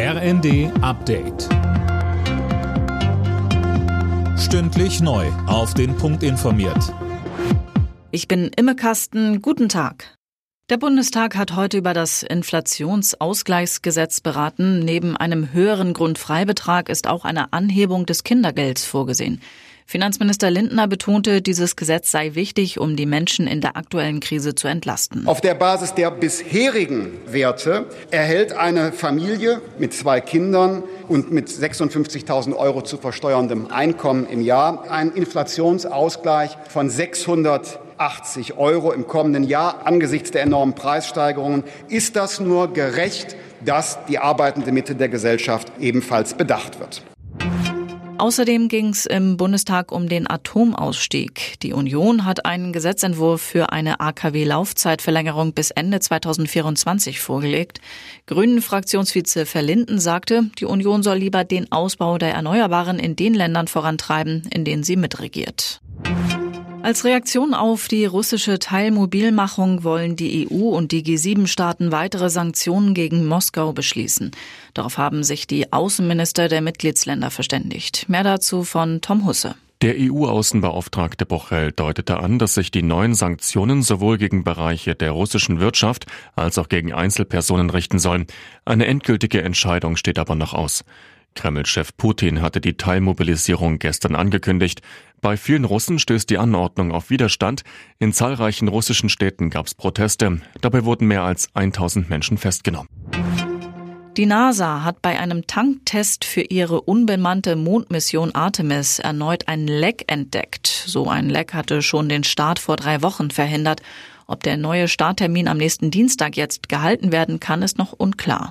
RND Update. Stündlich neu. Auf den Punkt informiert. Ich bin Imme Kasten. Guten Tag. Der Bundestag hat heute über das Inflationsausgleichsgesetz beraten. Neben einem höheren Grundfreibetrag ist auch eine Anhebung des Kindergelds vorgesehen. Finanzminister Lindner betonte, dieses Gesetz sei wichtig, um die Menschen in der aktuellen Krise zu entlasten. Auf der Basis der bisherigen Werte erhält eine Familie mit zwei Kindern und mit 56.000 Euro zu versteuerndem Einkommen im Jahr einen Inflationsausgleich von 600 80 Euro im kommenden Jahr. Angesichts der enormen Preissteigerungen ist das nur gerecht, dass die arbeitende Mitte der Gesellschaft ebenfalls bedacht wird. Außerdem ging es im Bundestag um den Atomausstieg. Die Union hat einen Gesetzentwurf für eine AKW-Laufzeitverlängerung bis Ende 2024 vorgelegt. Grünen-Fraktionsvize Verlinden sagte, die Union soll lieber den Ausbau der Erneuerbaren in den Ländern vorantreiben, in denen sie mitregiert. Als Reaktion auf die russische Teilmobilmachung wollen die EU und die G7-Staaten weitere Sanktionen gegen Moskau beschließen. Darauf haben sich die Außenminister der Mitgliedsländer verständigt. Mehr dazu von Tom Husse. Der EU-Außenbeauftragte Bochel deutete an, dass sich die neuen Sanktionen sowohl gegen Bereiche der russischen Wirtschaft als auch gegen Einzelpersonen richten sollen. Eine endgültige Entscheidung steht aber noch aus. Kreml-Chef Putin hatte die Teilmobilisierung gestern angekündigt. Bei vielen Russen stößt die Anordnung auf Widerstand. In zahlreichen russischen Städten gab es Proteste. Dabei wurden mehr als 1000 Menschen festgenommen. Die NASA hat bei einem Tanktest für ihre unbemannte Mondmission Artemis erneut ein Leck entdeckt. So ein Leck hatte schon den Start vor drei Wochen verhindert. Ob der neue Starttermin am nächsten Dienstag jetzt gehalten werden kann, ist noch unklar.